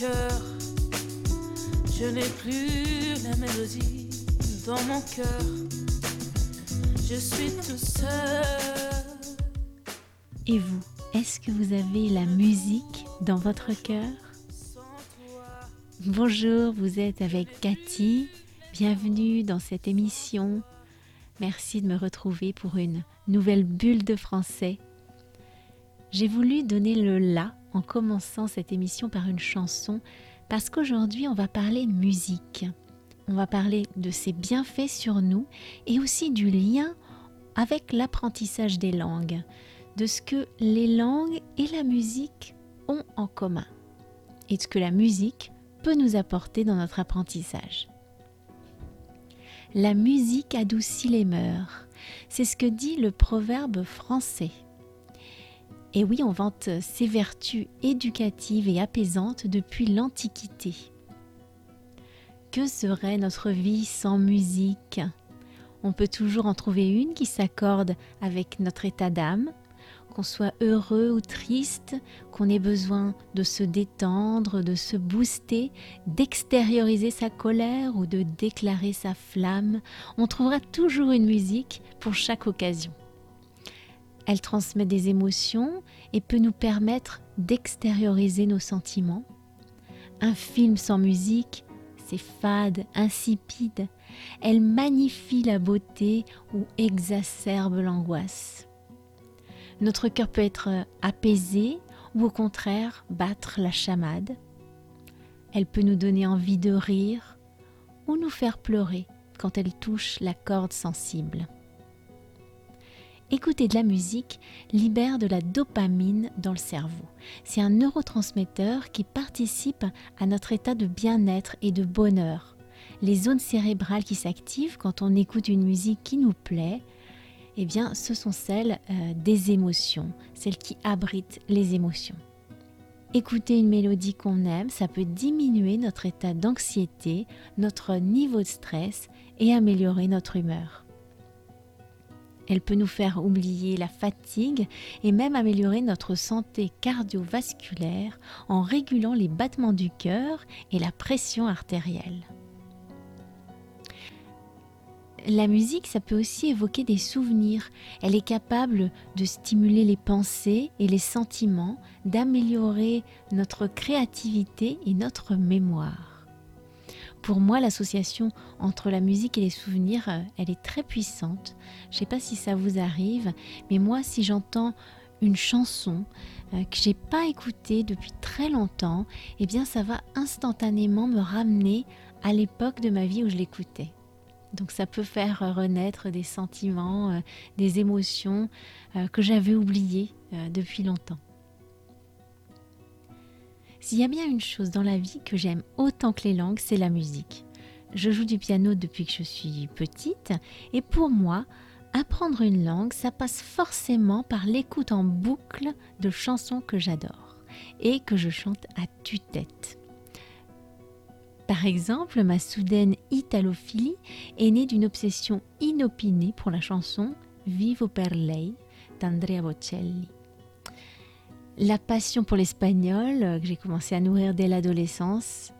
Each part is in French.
Je n'ai plus la mélodie dans mon cœur. Je suis tout seul. Et vous, est-ce que vous avez la musique dans votre cœur? Bonjour, vous êtes avec Cathy. Bienvenue dans cette émission. Merci de me retrouver pour une nouvelle bulle de français. J'ai voulu donner le la en commençant cette émission par une chanson parce qu'aujourd'hui on va parler musique. On va parler de ses bienfaits sur nous et aussi du lien avec l'apprentissage des langues, de ce que les langues et la musique ont en commun et de ce que la musique peut nous apporter dans notre apprentissage. La musique adoucit les mœurs, c'est ce que dit le proverbe français. Et oui, on vante ses vertus éducatives et apaisantes depuis l'Antiquité. Que serait notre vie sans musique? On peut toujours en trouver une qui s'accorde avec notre état d'âme, qu'on soit heureux ou triste, qu'on ait besoin de se détendre, de se booster, d'extérioriser sa colère ou de déclarer sa flamme, on trouvera toujours une musique pour chaque occasion. Elle transmet des émotions et peut nous permettre d'extérioriser nos sentiments. Un film sans musique, c'est fade, insipide. Elle magnifie la beauté ou exacerbe l'angoisse. Notre cœur peut être apaisé ou au contraire battre la chamade. Elle peut nous donner envie de rire ou nous faire pleurer quand elle touche la corde sensible. Écouter de la musique libère de la dopamine dans le cerveau. C'est un neurotransmetteur qui participe à notre état de bien-être et de bonheur. Les zones cérébrales qui s'activent quand on écoute une musique qui nous plaît, eh bien, ce sont celles euh, des émotions, celles qui abritent les émotions. Écouter une mélodie qu'on aime, ça peut diminuer notre état d'anxiété, notre niveau de stress et améliorer notre humeur. Elle peut nous faire oublier la fatigue et même améliorer notre santé cardiovasculaire en régulant les battements du cœur et la pression artérielle. La musique, ça peut aussi évoquer des souvenirs. Elle est capable de stimuler les pensées et les sentiments, d'améliorer notre créativité et notre mémoire. Pour moi, l'association entre la musique et les souvenirs, elle est très puissante. Je ne sais pas si ça vous arrive, mais moi, si j'entends une chanson euh, que j'ai pas écoutée depuis très longtemps, eh bien, ça va instantanément me ramener à l'époque de ma vie où je l'écoutais. Donc ça peut faire renaître des sentiments, euh, des émotions euh, que j'avais oubliées euh, depuis longtemps. S'il y a bien une chose dans la vie que j'aime autant que les langues, c'est la musique. Je joue du piano depuis que je suis petite et pour moi, apprendre une langue, ça passe forcément par l'écoute en boucle de chansons que j'adore et que je chante à tue-tête. Par exemple, ma soudaine italophilie est née d'une obsession inopinée pour la chanson Vivo per lei d'Andrea Bocelli. La passion pour l'espagnol, que j'ai commencé à nourrir dès l'adolescence,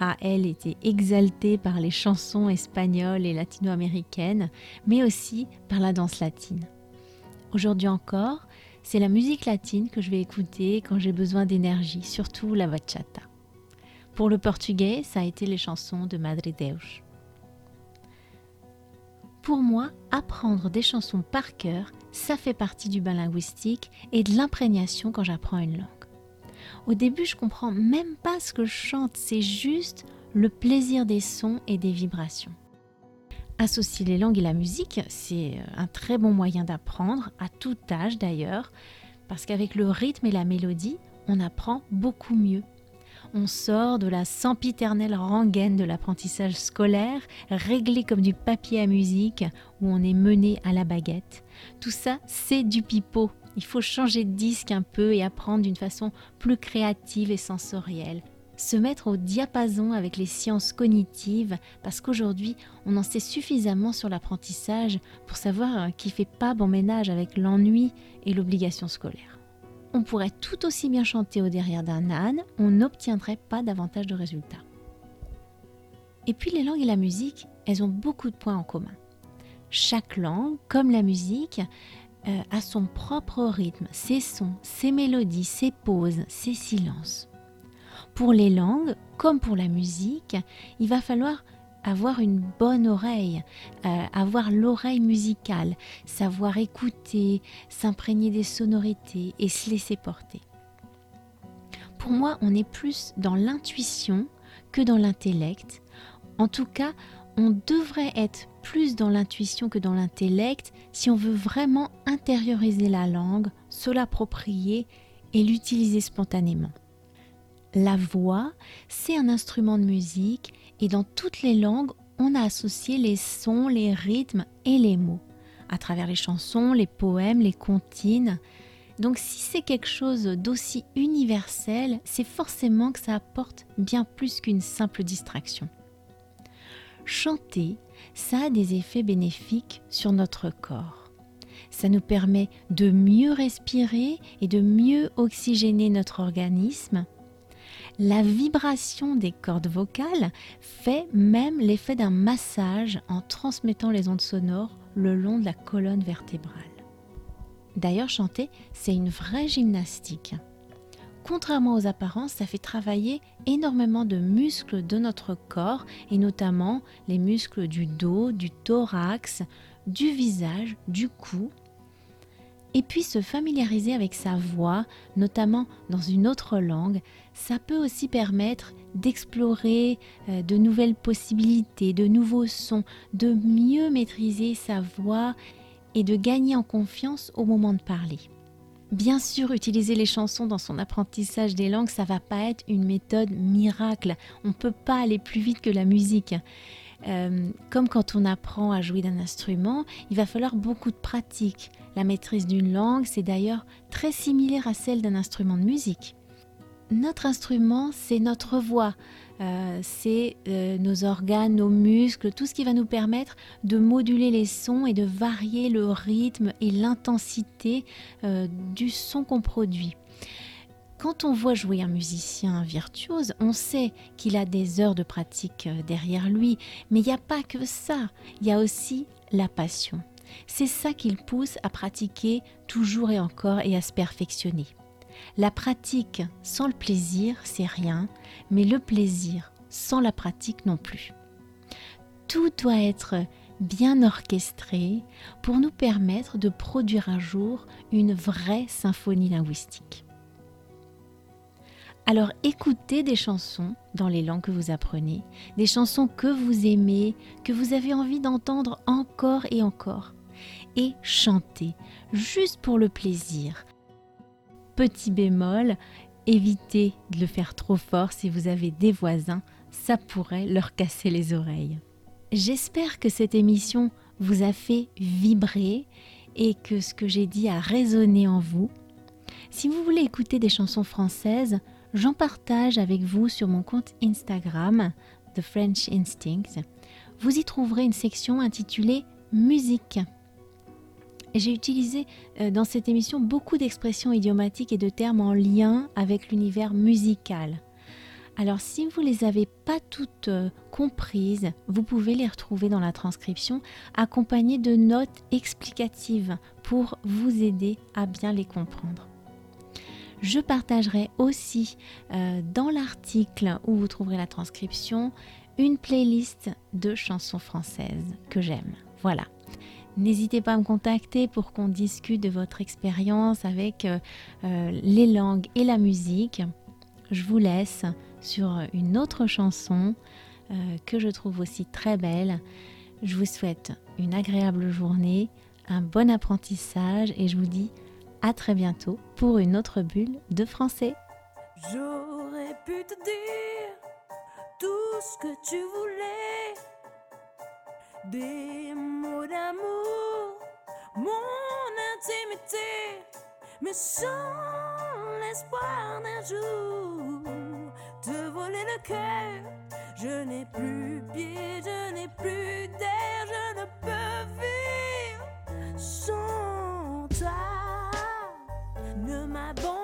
a, elle, été exaltée par les chansons espagnoles et latino-américaines, mais aussi par la danse latine. Aujourd'hui encore, c'est la musique latine que je vais écouter quand j'ai besoin d'énergie, surtout la bachata. Pour le portugais, ça a été les chansons de Madre Deus. Pour moi, apprendre des chansons par cœur, ça fait partie du bain linguistique et de l'imprégnation quand j'apprends une langue. Au début, je comprends même pas ce que je chante, c'est juste le plaisir des sons et des vibrations. Associer les langues et la musique, c'est un très bon moyen d'apprendre, à tout âge d'ailleurs, parce qu'avec le rythme et la mélodie, on apprend beaucoup mieux on sort de la sempiternelle rengaine de l'apprentissage scolaire, réglé comme du papier à musique, où on est mené à la baguette. Tout ça, c'est du pipeau. Il faut changer de disque un peu et apprendre d'une façon plus créative et sensorielle. Se mettre au diapason avec les sciences cognitives, parce qu'aujourd'hui, on en sait suffisamment sur l'apprentissage pour savoir qui fait pas bon ménage avec l'ennui et l'obligation scolaire on pourrait tout aussi bien chanter au derrière d'un âne, on n'obtiendrait pas davantage de résultats. Et puis les langues et la musique, elles ont beaucoup de points en commun. Chaque langue, comme la musique, euh, a son propre rythme, ses sons, ses mélodies, ses pauses, ses silences. Pour les langues, comme pour la musique, il va falloir avoir une bonne oreille, euh, avoir l'oreille musicale, savoir écouter, s'imprégner des sonorités et se laisser porter. Pour moi, on est plus dans l'intuition que dans l'intellect. En tout cas, on devrait être plus dans l'intuition que dans l'intellect si on veut vraiment intérioriser la langue, se l'approprier et l'utiliser spontanément. La voix, c'est un instrument de musique et dans toutes les langues, on a associé les sons, les rythmes et les mots, à travers les chansons, les poèmes, les comptines. Donc si c'est quelque chose d'aussi universel, c'est forcément que ça apporte bien plus qu'une simple distraction. Chanter, ça a des effets bénéfiques sur notre corps. Ça nous permet de mieux respirer et de mieux oxygéner notre organisme la vibration des cordes vocales fait même l'effet d'un massage en transmettant les ondes sonores le long de la colonne vertébrale. D'ailleurs, chanter, c'est une vraie gymnastique. Contrairement aux apparences, ça fait travailler énormément de muscles de notre corps et notamment les muscles du dos, du thorax, du visage, du cou et puis se familiariser avec sa voix, notamment dans une autre langue, ça peut aussi permettre d'explorer euh, de nouvelles possibilités, de nouveaux sons, de mieux maîtriser sa voix et de gagner en confiance au moment de parler. Bien sûr, utiliser les chansons dans son apprentissage des langues, ça va pas être une méthode miracle. On ne peut pas aller plus vite que la musique. Euh, comme quand on apprend à jouer d'un instrument, il va falloir beaucoup de pratique. La maîtrise d'une langue, c'est d'ailleurs très similaire à celle d'un instrument de musique. Notre instrument, c'est notre voix, euh, c'est euh, nos organes, nos muscles, tout ce qui va nous permettre de moduler les sons et de varier le rythme et l'intensité du son qu'on produit. Quand on voit jouer un musicien virtuose, on sait qu'il a des heures de pratique euh, derrière lui, mais il n'y a pas que ça, il y a aussi la passion. C'est ça qu'il pousse à pratiquer toujours et encore et à se perfectionner. La pratique sans le plaisir, c'est rien, mais le plaisir sans la pratique non plus. Tout doit être bien orchestré pour nous permettre de produire un jour une vraie symphonie linguistique. Alors écoutez des chansons dans les langues que vous apprenez, des chansons que vous aimez, que vous avez envie d'entendre encore et encore. Et chantez, juste pour le plaisir. Petit bémol, évitez de le faire trop fort si vous avez des voisins, ça pourrait leur casser les oreilles. J'espère que cette émission vous a fait vibrer et que ce que j'ai dit a résonné en vous. Si vous voulez écouter des chansons françaises, j'en partage avec vous sur mon compte Instagram, The French Instincts. Vous y trouverez une section intitulée Musique. J'ai utilisé euh, dans cette émission beaucoup d'expressions idiomatiques et de termes en lien avec l'univers musical. Alors si vous ne les avez pas toutes euh, comprises, vous pouvez les retrouver dans la transcription accompagnées de notes explicatives pour vous aider à bien les comprendre. Je partagerai aussi euh, dans l'article où vous trouverez la transcription une playlist de chansons françaises que j'aime. Voilà. N'hésitez pas à me contacter pour qu'on discute de votre expérience avec euh, les langues et la musique. Je vous laisse sur une autre chanson euh, que je trouve aussi très belle. Je vous souhaite une agréable journée, un bon apprentissage et je vous dis à très bientôt pour une autre bulle de français. J'aurais pu te dire tout ce que tu voulais, des mots d'amour, mon intimité, mais sans l'espoir d'un jour te voler le cœur. Je n'ai plus pied, je n'ai plus d'air, je ne peux vivre sans. Ne m'abandonne